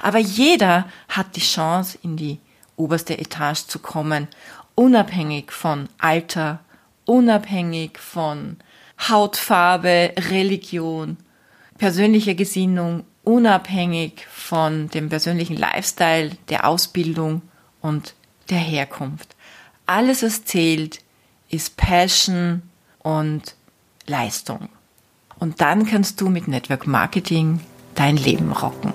Aber jeder hat die Chance, in die oberste Etage zu kommen, unabhängig von Alter, unabhängig von Hautfarbe, Religion, persönlicher Gesinnung, unabhängig von dem persönlichen Lifestyle, der Ausbildung und der Herkunft. Alles, was zählt, ist Passion und Leistung. Und dann kannst du mit Network Marketing dein Leben rocken.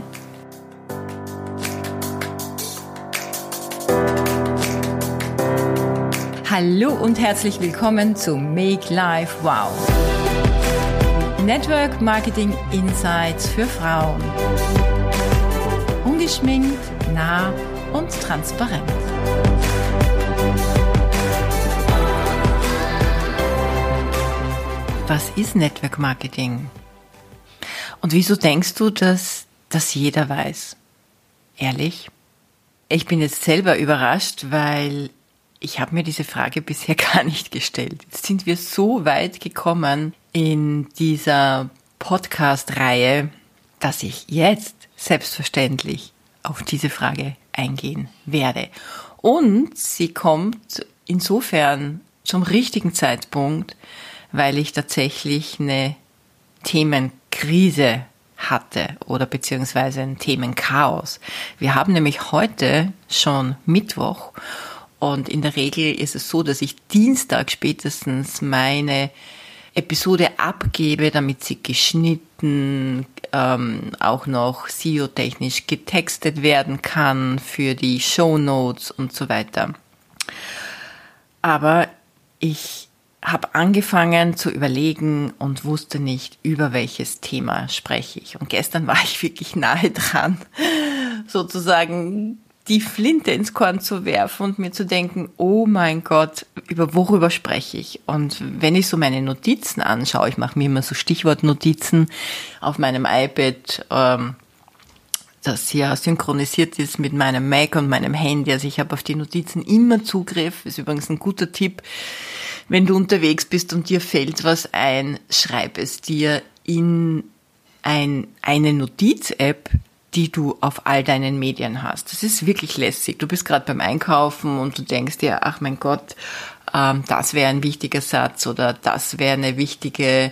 Hallo und herzlich willkommen zu Make Life Wow. Network Marketing Insights für Frauen. Ungeschminkt, nah und transparent. Was ist Network Marketing? Und wieso denkst du, dass das jeder weiß? Ehrlich? Ich bin jetzt selber überrascht, weil ich habe mir diese Frage bisher gar nicht gestellt. Jetzt sind wir so weit gekommen in dieser Podcast-Reihe, dass ich jetzt selbstverständlich auf diese Frage eingehen werde. Und sie kommt insofern zum richtigen Zeitpunkt, weil ich tatsächlich eine Themenkrise hatte oder beziehungsweise ein Themenchaos. Wir haben nämlich heute schon Mittwoch und in der Regel ist es so, dass ich Dienstag spätestens meine Episode abgebe, damit sie geschnitten, ähm, auch noch SEO-technisch getextet werden kann für die Show Notes und so weiter. Aber ich habe angefangen zu überlegen und wusste nicht, über welches Thema spreche ich. Und gestern war ich wirklich nahe dran, sozusagen die Flinte ins Korn zu werfen und mir zu denken, oh mein Gott, über worüber spreche ich? Und wenn ich so meine Notizen anschaue, ich mache mir immer so Stichwortnotizen auf meinem iPad, ähm, das ja synchronisiert ist mit meinem Mac und meinem Handy. Also ich habe auf die Notizen immer Zugriff. Ist übrigens ein guter Tipp. Wenn du unterwegs bist und dir fällt was ein, schreib es dir in ein, eine Notiz-App, die du auf all deinen Medien hast. Das ist wirklich lässig. Du bist gerade beim Einkaufen und du denkst dir, ach mein Gott, ähm, das wäre ein wichtiger Satz oder das wäre eine wichtige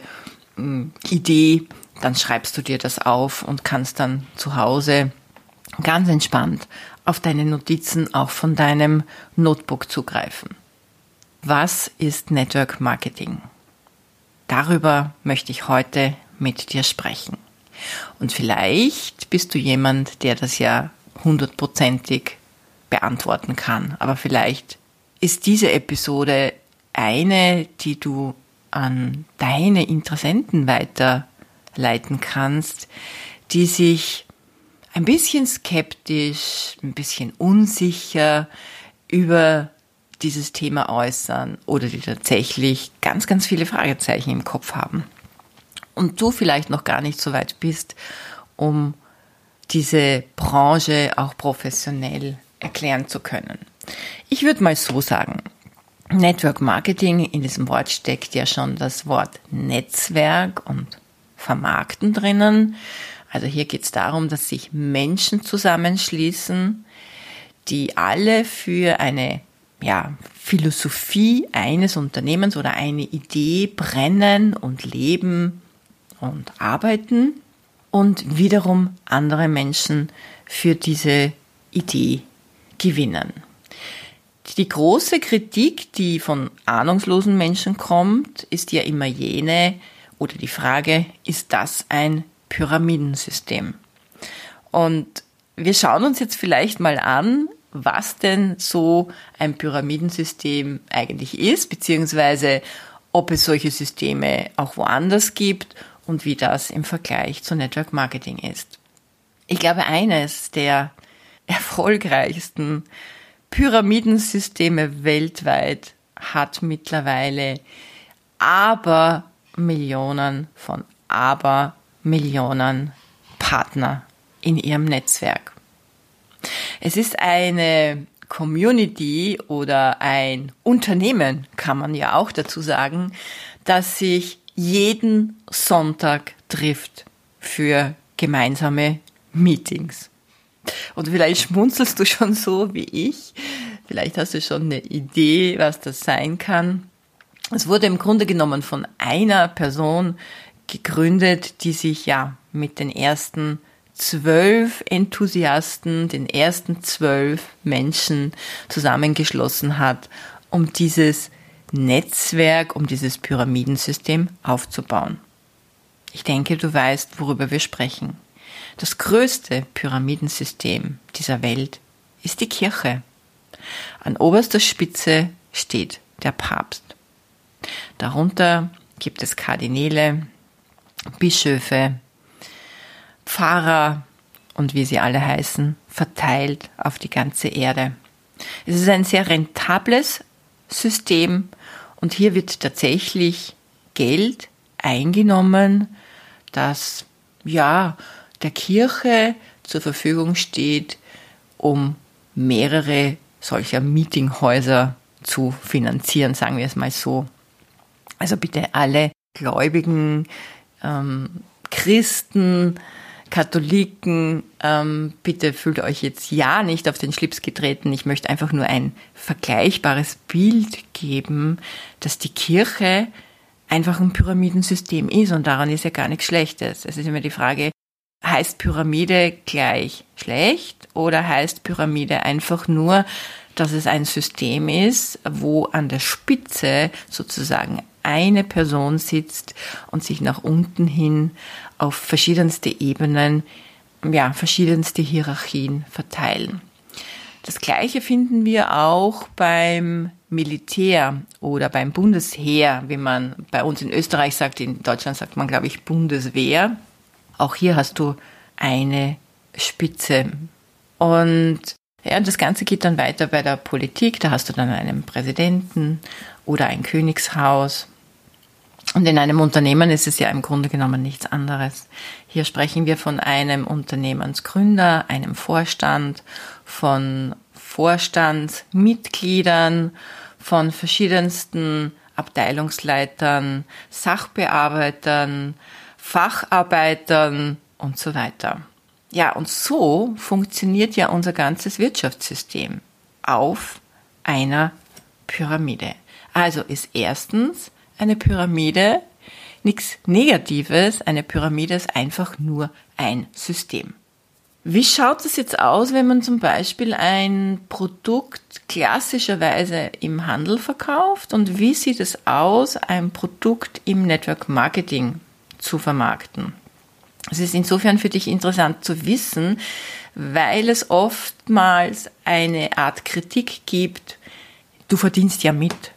ähm, Idee. Dann schreibst du dir das auf und kannst dann zu Hause ganz entspannt auf deine Notizen auch von deinem Notebook zugreifen. Was ist Network Marketing? Darüber möchte ich heute mit dir sprechen. Und vielleicht bist du jemand, der das ja hundertprozentig beantworten kann. Aber vielleicht ist diese Episode eine, die du an deine Interessenten weiterleiten kannst, die sich ein bisschen skeptisch, ein bisschen unsicher über dieses Thema äußern oder die tatsächlich ganz, ganz viele Fragezeichen im Kopf haben und du vielleicht noch gar nicht so weit bist, um diese Branche auch professionell erklären zu können. Ich würde mal so sagen, Network Marketing, in diesem Wort steckt ja schon das Wort Netzwerk und Vermarkten drinnen. Also hier geht es darum, dass sich Menschen zusammenschließen, die alle für eine ja, Philosophie eines Unternehmens oder eine Idee brennen und leben und arbeiten und wiederum andere Menschen für diese Idee gewinnen. Die große Kritik, die von ahnungslosen Menschen kommt, ist ja immer jene oder die Frage, ist das ein Pyramidensystem? Und wir schauen uns jetzt vielleicht mal an, was denn so ein Pyramidensystem eigentlich ist, beziehungsweise ob es solche Systeme auch woanders gibt und wie das im Vergleich zu Network Marketing ist. Ich glaube, eines der erfolgreichsten Pyramidensysteme weltweit hat mittlerweile aber Millionen von aber Millionen Partner in ihrem Netzwerk. Es ist eine Community oder ein Unternehmen, kann man ja auch dazu sagen, das sich jeden Sonntag trifft für gemeinsame Meetings. Und vielleicht schmunzelst du schon so wie ich. Vielleicht hast du schon eine Idee, was das sein kann. Es wurde im Grunde genommen von einer Person gegründet, die sich ja mit den ersten zwölf Enthusiasten, den ersten zwölf Menschen zusammengeschlossen hat, um dieses Netzwerk, um dieses Pyramidensystem aufzubauen. Ich denke, du weißt, worüber wir sprechen. Das größte Pyramidensystem dieser Welt ist die Kirche. An oberster Spitze steht der Papst. Darunter gibt es Kardinäle, Bischöfe, Pfarrer und wie sie alle heißen, verteilt auf die ganze Erde. Es ist ein sehr rentables System und hier wird tatsächlich Geld eingenommen, das ja der Kirche zur Verfügung steht, um mehrere solcher Meetinghäuser zu finanzieren, sagen wir es mal so. Also bitte alle Gläubigen, ähm, Christen, Katholiken, ähm, bitte fühlt euch jetzt ja nicht auf den Schlips getreten. Ich möchte einfach nur ein vergleichbares Bild geben, dass die Kirche einfach ein Pyramidensystem ist und daran ist ja gar nichts Schlechtes. Es ist immer die Frage, heißt Pyramide gleich schlecht oder heißt Pyramide einfach nur, dass es ein System ist, wo an der Spitze sozusagen eine Person sitzt und sich nach unten hin auf verschiedenste Ebenen, ja, verschiedenste Hierarchien verteilen. Das Gleiche finden wir auch beim Militär oder beim Bundesheer, wie man bei uns in Österreich sagt, in Deutschland sagt man, glaube ich, Bundeswehr. Auch hier hast du eine Spitze. Und ja, das Ganze geht dann weiter bei der Politik. Da hast du dann einen Präsidenten oder ein Königshaus und in einem Unternehmen ist es ja im Grunde genommen nichts anderes. Hier sprechen wir von einem Unternehmensgründer, einem Vorstand, von Vorstandsmitgliedern, von verschiedensten Abteilungsleitern, Sachbearbeitern, Facharbeitern und so weiter. Ja, und so funktioniert ja unser ganzes Wirtschaftssystem auf einer Pyramide. Also ist erstens eine Pyramide nichts Negatives. Eine Pyramide ist einfach nur ein System. Wie schaut es jetzt aus, wenn man zum Beispiel ein Produkt klassischerweise im Handel verkauft und wie sieht es aus, ein Produkt im Network Marketing zu vermarkten? Es ist insofern für dich interessant zu wissen, weil es oftmals eine Art Kritik gibt, du verdienst ja mit.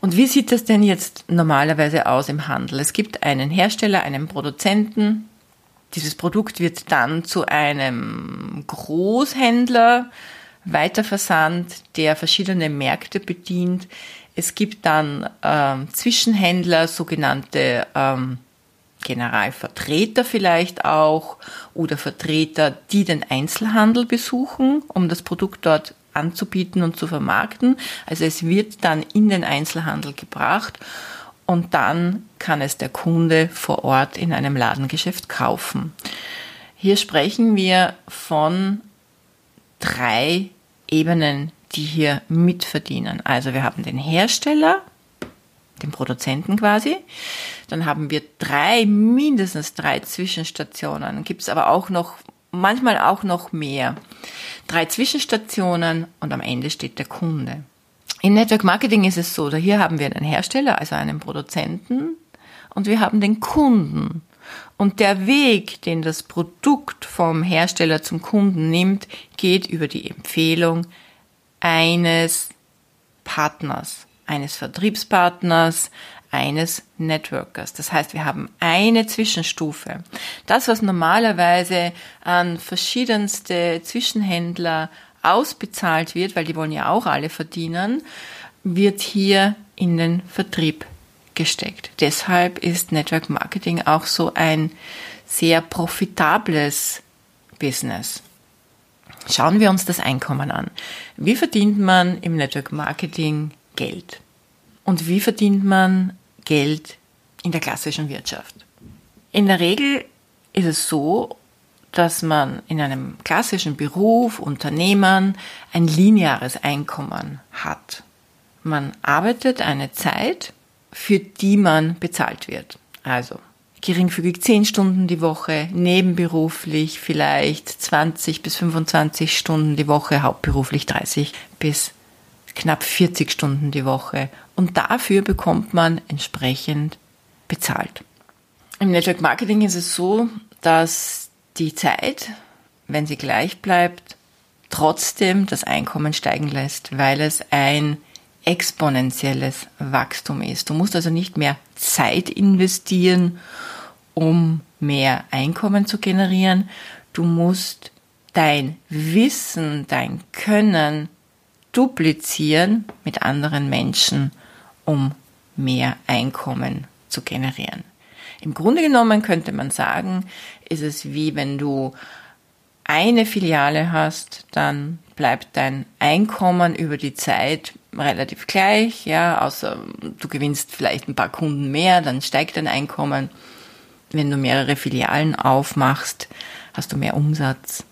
Und wie sieht das denn jetzt normalerweise aus im Handel? Es gibt einen Hersteller, einen Produzenten. Dieses Produkt wird dann zu einem Großhändler weiterversandt, der verschiedene Märkte bedient. Es gibt dann ähm, Zwischenhändler, sogenannte ähm, Generalvertreter vielleicht auch oder Vertreter, die den Einzelhandel besuchen, um das Produkt dort anzubieten und zu vermarkten. Also es wird dann in den Einzelhandel gebracht und dann kann es der Kunde vor Ort in einem Ladengeschäft kaufen. Hier sprechen wir von drei Ebenen, die hier mitverdienen. Also wir haben den Hersteller, den Produzenten quasi. Dann haben wir drei, mindestens drei Zwischenstationen. Gibt es aber auch noch manchmal auch noch mehr. Drei Zwischenstationen und am Ende steht der Kunde. In Network Marketing ist es so, da hier haben wir einen Hersteller, also einen Produzenten und wir haben den Kunden. Und der Weg, den das Produkt vom Hersteller zum Kunden nimmt, geht über die Empfehlung eines Partners, eines Vertriebspartners, eines Networkers. Das heißt, wir haben eine Zwischenstufe. Das, was normalerweise an verschiedenste Zwischenhändler ausbezahlt wird, weil die wollen ja auch alle verdienen, wird hier in den Vertrieb gesteckt. Deshalb ist Network Marketing auch so ein sehr profitables Business. Schauen wir uns das Einkommen an. Wie verdient man im Network Marketing Geld? Und wie verdient man Geld in der klassischen Wirtschaft. In der Regel ist es so, dass man in einem klassischen Beruf, Unternehmen ein lineares Einkommen hat. Man arbeitet eine Zeit, für die man bezahlt wird. Also geringfügig 10 Stunden die Woche, nebenberuflich vielleicht 20 bis 25 Stunden die Woche, hauptberuflich 30 bis knapp 40 Stunden die Woche. Und dafür bekommt man entsprechend bezahlt. Im Network Marketing ist es so, dass die Zeit, wenn sie gleich bleibt, trotzdem das Einkommen steigen lässt, weil es ein exponentielles Wachstum ist. Du musst also nicht mehr Zeit investieren, um mehr Einkommen zu generieren. Du musst dein Wissen, dein Können duplizieren mit anderen Menschen, um mehr Einkommen zu generieren. Im Grunde genommen könnte man sagen, ist es wie wenn du eine Filiale hast, dann bleibt dein Einkommen über die Zeit relativ gleich, ja, außer du gewinnst vielleicht ein paar Kunden mehr, dann steigt dein Einkommen. Wenn du mehrere Filialen aufmachst, hast du mehr Umsatz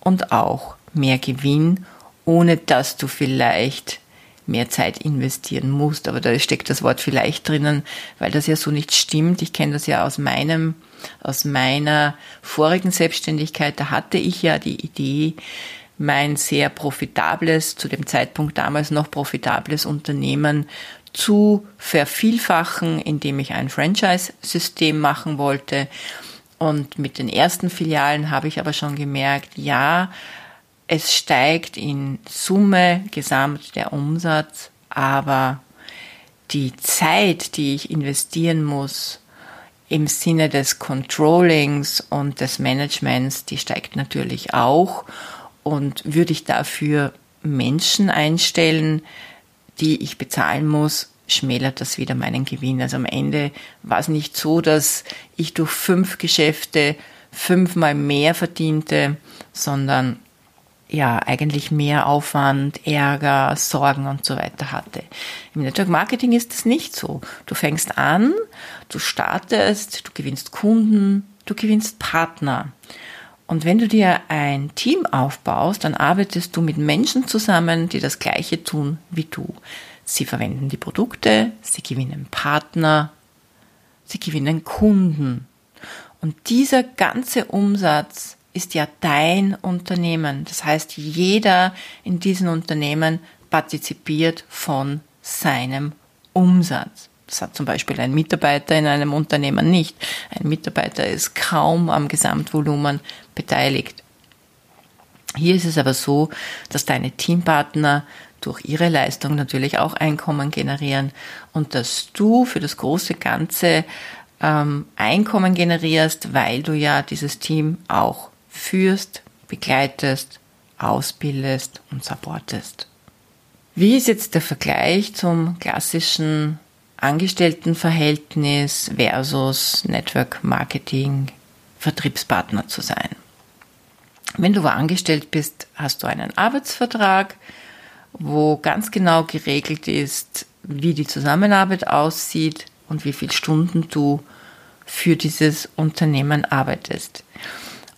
und auch mehr Gewinn, ohne dass du vielleicht mehr Zeit investieren musst. Aber da steckt das Wort vielleicht drinnen, weil das ja so nicht stimmt. Ich kenne das ja aus meinem, aus meiner vorigen Selbstständigkeit. Da hatte ich ja die Idee, mein sehr profitables, zu dem Zeitpunkt damals noch profitables Unternehmen zu vervielfachen, indem ich ein Franchise-System machen wollte. Und mit den ersten Filialen habe ich aber schon gemerkt, ja, es steigt in Summe gesamt der Umsatz, aber die Zeit, die ich investieren muss im Sinne des Controllings und des Managements, die steigt natürlich auch. Und würde ich dafür Menschen einstellen, die ich bezahlen muss, schmälert das wieder meinen Gewinn. Also am Ende war es nicht so, dass ich durch fünf Geschäfte fünfmal mehr verdiente, sondern ja eigentlich mehr Aufwand, Ärger, Sorgen und so weiter hatte. Im Network Marketing ist das nicht so. Du fängst an, du startest, du gewinnst Kunden, du gewinnst Partner. Und wenn du dir ein Team aufbaust, dann arbeitest du mit Menschen zusammen, die das Gleiche tun wie du. Sie verwenden die Produkte, sie gewinnen Partner, sie gewinnen Kunden. Und dieser ganze Umsatz ist ja dein Unternehmen. Das heißt, jeder in diesem Unternehmen partizipiert von seinem Umsatz. Das hat zum Beispiel ein Mitarbeiter in einem Unternehmen nicht. Ein Mitarbeiter ist kaum am Gesamtvolumen beteiligt. Hier ist es aber so, dass deine Teampartner durch ihre Leistung natürlich auch Einkommen generieren und dass du für das große Ganze ähm, Einkommen generierst, weil du ja dieses Team auch führst, begleitest, ausbildest und supportest. Wie ist jetzt der Vergleich zum klassischen Angestelltenverhältnis versus Network Marketing Vertriebspartner zu sein? Wenn du angestellt bist, hast du einen Arbeitsvertrag, wo ganz genau geregelt ist, wie die Zusammenarbeit aussieht und wie viele Stunden du für dieses Unternehmen arbeitest.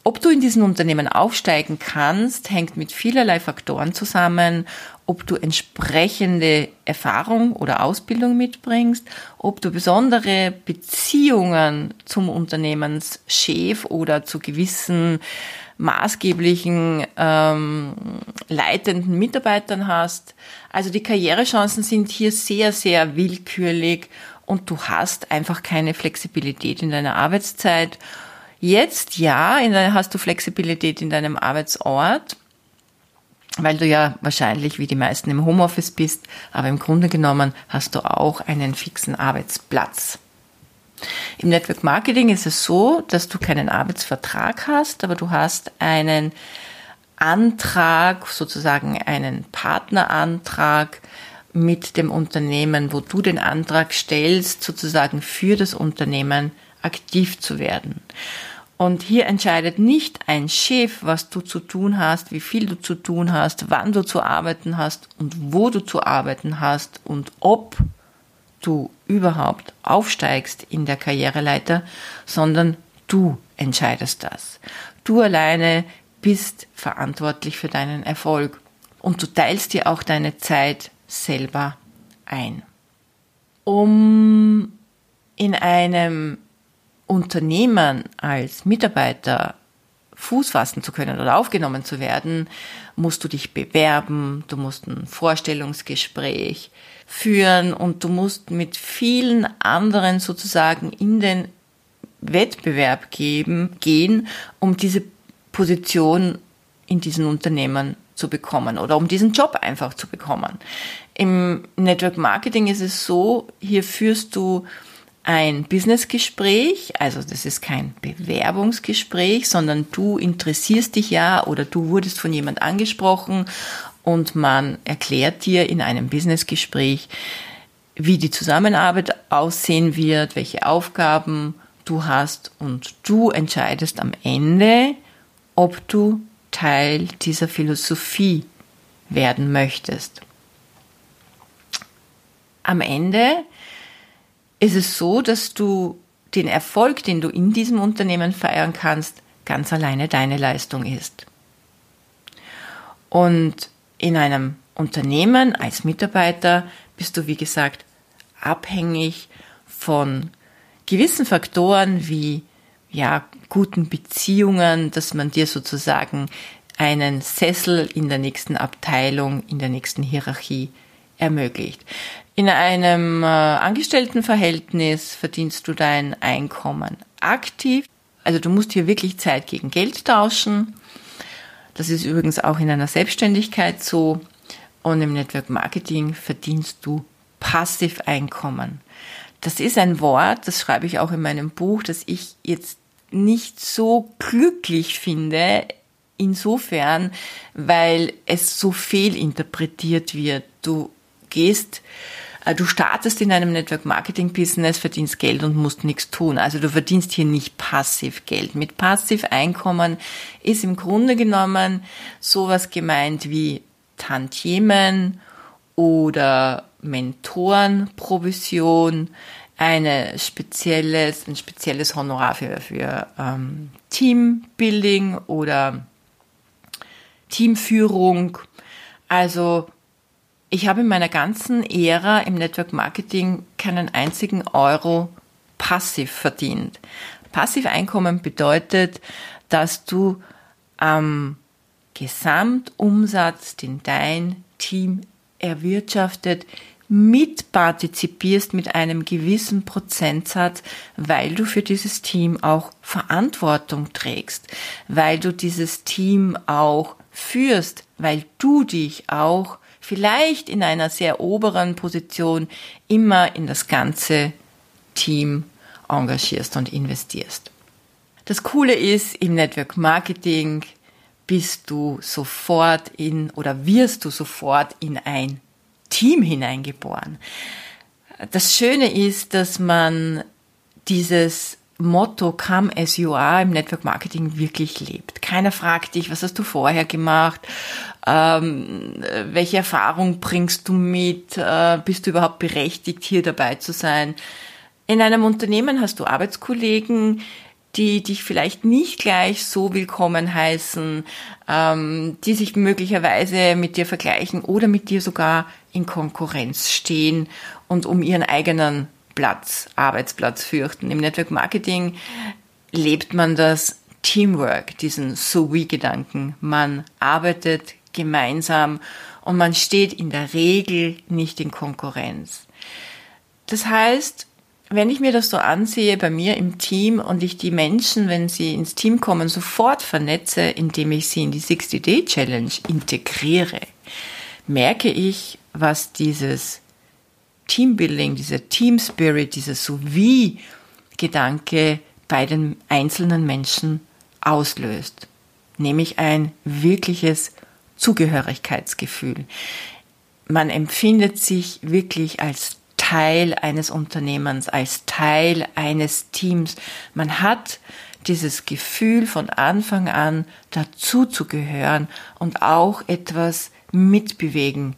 Ob du in diesen Unternehmen aufsteigen kannst, hängt mit vielerlei Faktoren zusammen, ob du entsprechende Erfahrung oder Ausbildung mitbringst, ob du besondere Beziehungen zum Unternehmenschef oder zu gewissen maßgeblichen ähm, leitenden Mitarbeitern hast. Also die Karrierechancen sind hier sehr, sehr willkürlich und du hast einfach keine Flexibilität in deiner Arbeitszeit Jetzt ja, der, hast du Flexibilität in deinem Arbeitsort, weil du ja wahrscheinlich wie die meisten im Homeoffice bist, aber im Grunde genommen hast du auch einen fixen Arbeitsplatz. Im Network Marketing ist es so, dass du keinen Arbeitsvertrag hast, aber du hast einen Antrag, sozusagen einen Partnerantrag mit dem Unternehmen, wo du den Antrag stellst, sozusagen für das Unternehmen aktiv zu werden. Und hier entscheidet nicht ein Chef, was du zu tun hast, wie viel du zu tun hast, wann du zu arbeiten hast und wo du zu arbeiten hast und ob du überhaupt aufsteigst in der Karriereleiter, sondern du entscheidest das. Du alleine bist verantwortlich für deinen Erfolg und du teilst dir auch deine Zeit selber ein. Um in einem Unternehmen als Mitarbeiter Fuß fassen zu können oder aufgenommen zu werden, musst du dich bewerben, du musst ein Vorstellungsgespräch führen und du musst mit vielen anderen sozusagen in den Wettbewerb geben, gehen, um diese Position in diesen Unternehmen zu bekommen oder um diesen Job einfach zu bekommen. Im Network Marketing ist es so, hier führst du ein Businessgespräch, also das ist kein Bewerbungsgespräch, sondern du interessierst dich ja oder du wurdest von jemand angesprochen und man erklärt dir in einem Businessgespräch, wie die Zusammenarbeit aussehen wird, welche Aufgaben du hast und du entscheidest am Ende, ob du Teil dieser Philosophie werden möchtest. Am Ende ist es so, dass du den Erfolg, den du in diesem Unternehmen feiern kannst, ganz alleine deine Leistung ist. Und in einem Unternehmen als Mitarbeiter bist du, wie gesagt, abhängig von gewissen Faktoren wie ja, guten Beziehungen, dass man dir sozusagen einen Sessel in der nächsten Abteilung, in der nächsten Hierarchie ermöglicht. In einem äh, Angestelltenverhältnis verdienst du dein Einkommen aktiv. Also du musst hier wirklich Zeit gegen Geld tauschen. Das ist übrigens auch in einer Selbstständigkeit so. Und im Network Marketing verdienst du Passiveinkommen. Das ist ein Wort, das schreibe ich auch in meinem Buch, das ich jetzt nicht so glücklich finde, insofern, weil es so fehlinterpretiert wird. Du gehst äh, Du startest in einem Network Marketing Business, verdienst Geld und musst nichts tun. Also du verdienst hier nicht passiv Geld. Mit passiv Einkommen ist im Grunde genommen sowas gemeint wie Tantiemen oder Mentorenprovision, eine spezielles, ein spezielles Honorar für, für ähm, Teambuilding oder Teamführung. Also ich habe in meiner ganzen Ära im Network Marketing keinen einzigen Euro passiv verdient. Passiveinkommen bedeutet, dass du am Gesamtumsatz, den dein Team erwirtschaftet, mitpartizipierst mit einem gewissen Prozentsatz, weil du für dieses Team auch Verantwortung trägst, weil du dieses Team auch führst, weil du dich auch vielleicht in einer sehr oberen Position immer in das ganze Team engagierst und investierst. Das Coole ist, im Network Marketing bist du sofort in oder wirst du sofort in ein Team hineingeboren. Das Schöne ist, dass man dieses Motto Come as you are im Network Marketing wirklich lebt. Keiner fragt dich, was hast du vorher gemacht, ähm, welche Erfahrung bringst du mit, äh, bist du überhaupt berechtigt, hier dabei zu sein. In einem Unternehmen hast du Arbeitskollegen, die dich vielleicht nicht gleich so willkommen heißen, ähm, die sich möglicherweise mit dir vergleichen oder mit dir sogar in Konkurrenz stehen und um ihren eigenen Platz, Arbeitsplatz fürchten. Im Network Marketing lebt man das Teamwork, diesen So-We-Gedanken. Man arbeitet gemeinsam und man steht in der Regel nicht in Konkurrenz. Das heißt, wenn ich mir das so ansehe bei mir im Team und ich die Menschen, wenn sie ins Team kommen, sofort vernetze, indem ich sie in die 60-Day-Challenge integriere, merke ich, was dieses Teambuilding, dieser Team Spirit, dieser So-wie-Gedanke bei den einzelnen Menschen auslöst. Nämlich ein wirkliches Zugehörigkeitsgefühl. Man empfindet sich wirklich als Teil eines Unternehmens, als Teil eines Teams. Man hat dieses Gefühl von Anfang an dazu zu gehören und auch etwas mitbewegen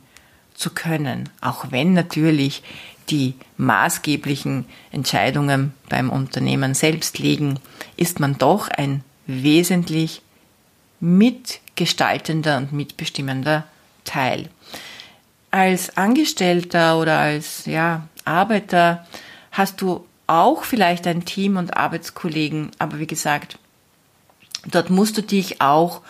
zu können, auch wenn natürlich die maßgeblichen Entscheidungen beim Unternehmen selbst liegen, ist man doch ein wesentlich mitgestaltender und mitbestimmender Teil. Als Angestellter oder als ja, Arbeiter hast du auch vielleicht ein Team und Arbeitskollegen, aber wie gesagt, dort musst du dich auch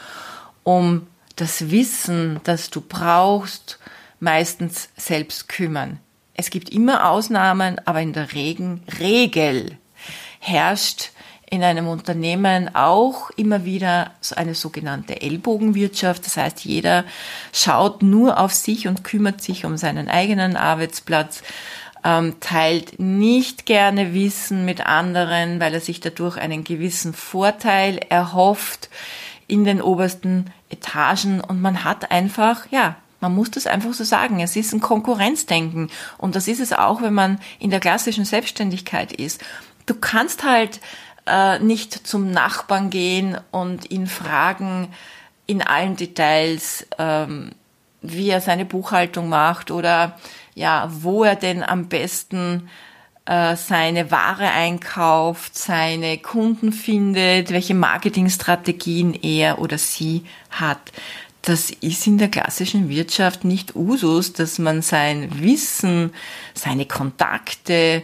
um das Wissen, das du brauchst, meistens selbst kümmern. Es gibt immer Ausnahmen, aber in der Regen, Regel herrscht in einem Unternehmen auch immer wieder eine sogenannte Ellbogenwirtschaft. Das heißt, jeder schaut nur auf sich und kümmert sich um seinen eigenen Arbeitsplatz, ähm, teilt nicht gerne Wissen mit anderen, weil er sich dadurch einen gewissen Vorteil erhofft in den obersten Etagen und man hat einfach, ja, man muss das einfach so sagen. Es ist ein Konkurrenzdenken. Und das ist es auch, wenn man in der klassischen Selbstständigkeit ist. Du kannst halt äh, nicht zum Nachbarn gehen und ihn fragen in allen Details, ähm, wie er seine Buchhaltung macht oder ja, wo er denn am besten äh, seine Ware einkauft, seine Kunden findet, welche Marketingstrategien er oder sie hat. Das ist in der klassischen Wirtschaft nicht Usus, dass man sein Wissen, seine Kontakte,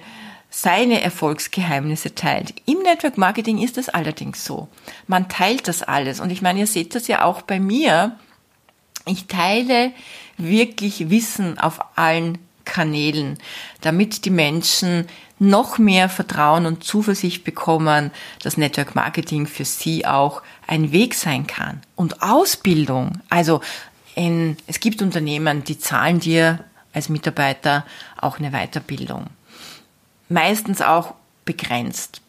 seine Erfolgsgeheimnisse teilt. Im Network Marketing ist das allerdings so. Man teilt das alles. Und ich meine, ihr seht das ja auch bei mir. Ich teile wirklich Wissen auf allen Kanälen, damit die Menschen noch mehr Vertrauen und Zuversicht bekommen, dass Network Marketing für sie auch ein Weg sein kann. Und Ausbildung, also in, es gibt Unternehmen, die zahlen dir als Mitarbeiter auch eine Weiterbildung meistens auch begrenzt.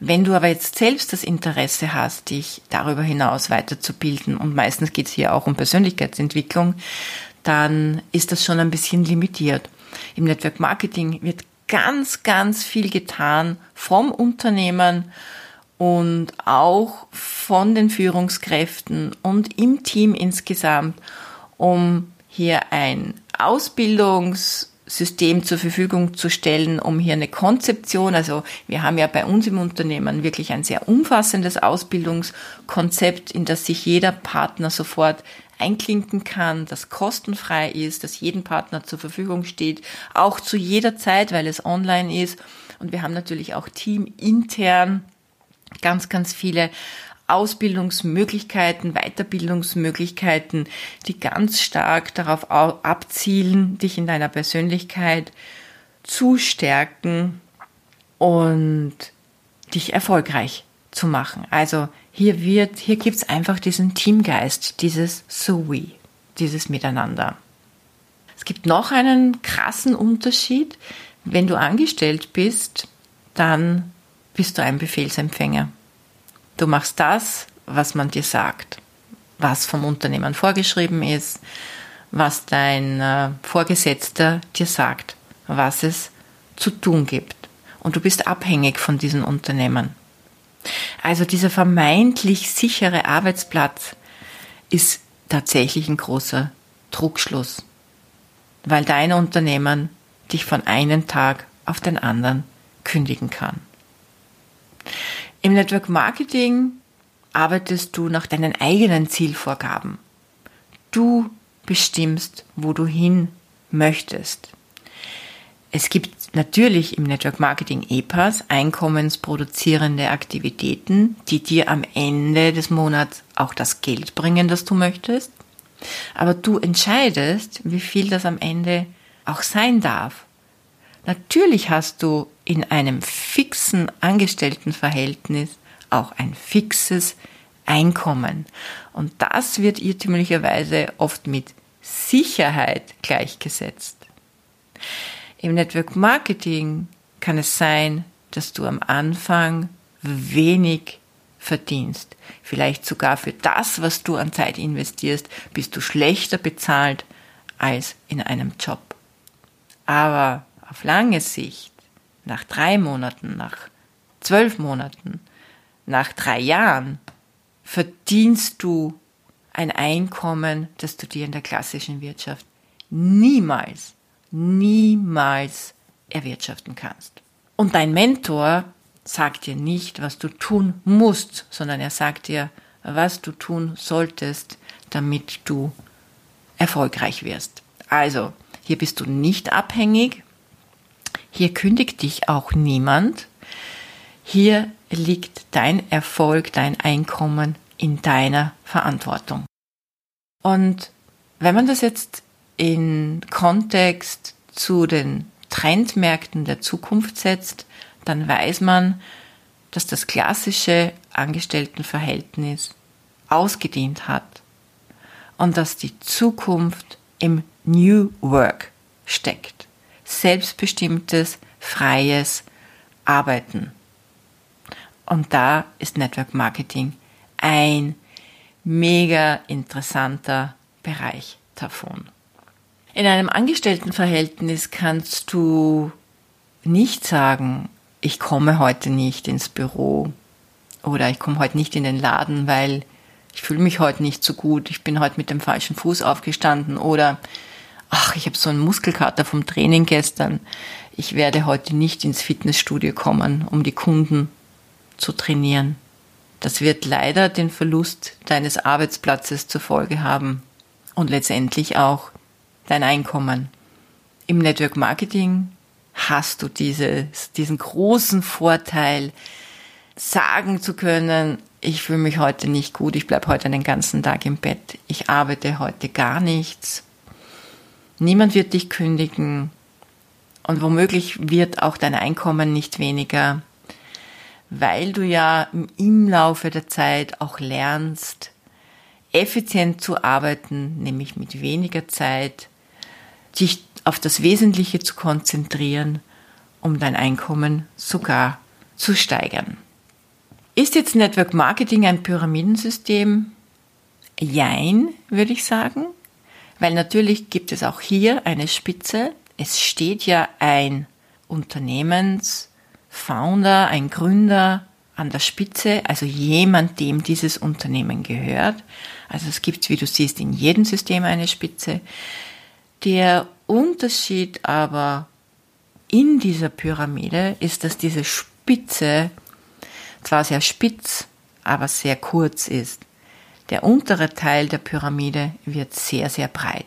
Wenn du aber jetzt selbst das Interesse hast, dich darüber hinaus weiterzubilden, und meistens geht es hier auch um Persönlichkeitsentwicklung, dann ist das schon ein bisschen limitiert. Im Network Marketing wird ganz, ganz viel getan vom Unternehmen und auch von den Führungskräften und im Team insgesamt, um hier ein Ausbildungs- System zur Verfügung zu stellen, um hier eine Konzeption, also wir haben ja bei uns im Unternehmen wirklich ein sehr umfassendes Ausbildungskonzept, in das sich jeder Partner sofort einklinken kann, das kostenfrei ist, das jedem Partner zur Verfügung steht, auch zu jeder Zeit, weil es online ist. Und wir haben natürlich auch teamintern ganz, ganz viele Ausbildungsmöglichkeiten, Weiterbildungsmöglichkeiten, die ganz stark darauf abzielen, dich in deiner Persönlichkeit zu stärken und dich erfolgreich zu machen. Also hier wird, hier gibt's einfach diesen Teamgeist, dieses So We, dieses Miteinander. Es gibt noch einen krassen Unterschied. Wenn du angestellt bist, dann bist du ein Befehlsempfänger. Du machst das, was man dir sagt, was vom Unternehmen vorgeschrieben ist, was dein äh, Vorgesetzter dir sagt, was es zu tun gibt. Und du bist abhängig von diesen Unternehmen. Also dieser vermeintlich sichere Arbeitsplatz ist tatsächlich ein großer Druckschluss, weil dein Unternehmen dich von einem Tag auf den anderen kündigen kann. Im Network Marketing arbeitest du nach deinen eigenen Zielvorgaben. Du bestimmst, wo du hin möchtest. Es gibt natürlich im Network Marketing EPAs einkommensproduzierende Aktivitäten, die dir am Ende des Monats auch das Geld bringen, das du möchtest. Aber du entscheidest, wie viel das am Ende auch sein darf. Natürlich hast du in einem fixen Angestelltenverhältnis auch ein fixes Einkommen. Und das wird irrtümlicherweise oft mit Sicherheit gleichgesetzt. Im Network Marketing kann es sein, dass du am Anfang wenig verdienst. Vielleicht sogar für das, was du an Zeit investierst, bist du schlechter bezahlt als in einem Job. Aber auf lange Sicht, nach drei Monaten, nach zwölf Monaten, nach drei Jahren, verdienst du ein Einkommen, das du dir in der klassischen Wirtschaft niemals, niemals erwirtschaften kannst. Und dein Mentor, sagt dir nicht, was du tun musst, sondern er sagt dir, was du tun solltest, damit du erfolgreich wirst. Also, hier bist du nicht abhängig. Hier kündigt dich auch niemand. Hier liegt dein Erfolg, dein Einkommen in deiner Verantwortung. Und wenn man das jetzt in Kontext zu den Trendmärkten der Zukunft setzt, dann weiß man, dass das klassische Angestelltenverhältnis ausgedient hat und dass die Zukunft im New Work steckt. Selbstbestimmtes, freies Arbeiten. Und da ist Network Marketing ein mega interessanter Bereich davon. In einem Angestelltenverhältnis kannst du nicht sagen, ich komme heute nicht ins Büro oder ich komme heute nicht in den Laden, weil ich fühle mich heute nicht so gut, ich bin heute mit dem falschen Fuß aufgestanden oder ach, ich habe so einen Muskelkater vom Training gestern, ich werde heute nicht ins Fitnessstudio kommen, um die Kunden zu trainieren. Das wird leider den Verlust deines Arbeitsplatzes zur Folge haben und letztendlich auch dein Einkommen. Im Network Marketing hast du dieses, diesen großen Vorteil, sagen zu können, ich fühle mich heute nicht gut, ich bleibe heute den ganzen Tag im Bett, ich arbeite heute gar nichts, niemand wird dich kündigen und womöglich wird auch dein Einkommen nicht weniger, weil du ja im Laufe der Zeit auch lernst, effizient zu arbeiten, nämlich mit weniger Zeit, dich auf das Wesentliche zu konzentrieren, um dein Einkommen sogar zu steigern. Ist jetzt Network Marketing ein Pyramidensystem? Jein, würde ich sagen, weil natürlich gibt es auch hier eine Spitze. Es steht ja ein Unternehmensfounder, ein Gründer an der Spitze, also jemand, dem dieses Unternehmen gehört. Also es gibt, wie du siehst, in jedem System eine Spitze. Der Unterschied aber in dieser Pyramide ist, dass diese Spitze zwar sehr spitz, aber sehr kurz ist. Der untere Teil der Pyramide wird sehr, sehr breit.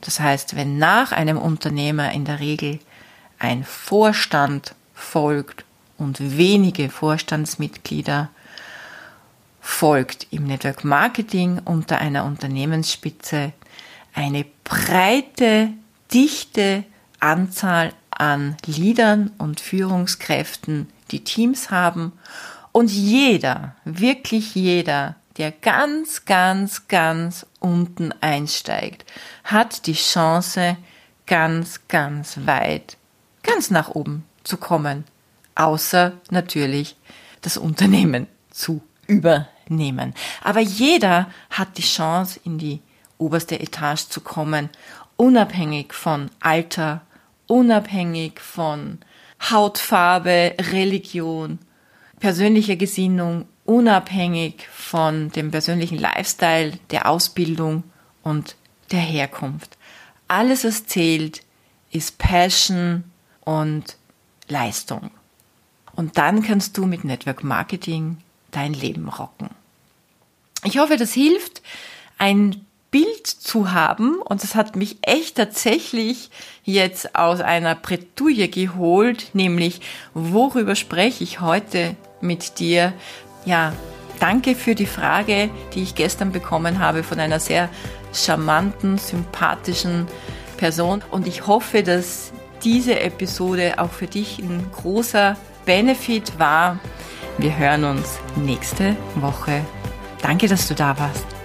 Das heißt, wenn nach einem Unternehmer in der Regel ein Vorstand folgt und wenige Vorstandsmitglieder, folgt im Network Marketing unter einer Unternehmensspitze eine breite, dichte Anzahl an Leadern und Führungskräften, die Teams haben und jeder, wirklich jeder, der ganz, ganz, ganz unten einsteigt, hat die Chance, ganz, ganz weit, ganz nach oben zu kommen. Außer natürlich das Unternehmen zu übernehmen. Aber jeder hat die Chance, in die oberste Etage zu kommen, unabhängig von Alter, unabhängig von Hautfarbe, Religion, persönlicher Gesinnung, unabhängig von dem persönlichen Lifestyle, der Ausbildung und der Herkunft. Alles, was zählt, ist Passion und Leistung. Und dann kannst du mit Network Marketing dein Leben rocken. Ich hoffe, das hilft, ein Bild zu haben. Und das hat mich echt tatsächlich jetzt aus einer Bretouille geholt, nämlich worüber spreche ich heute mit dir? Ja, danke für die Frage, die ich gestern bekommen habe von einer sehr charmanten, sympathischen Person. Und ich hoffe, dass diese Episode auch für dich ein großer Benefit war. Wir hören uns nächste Woche. Danke, dass du da warst.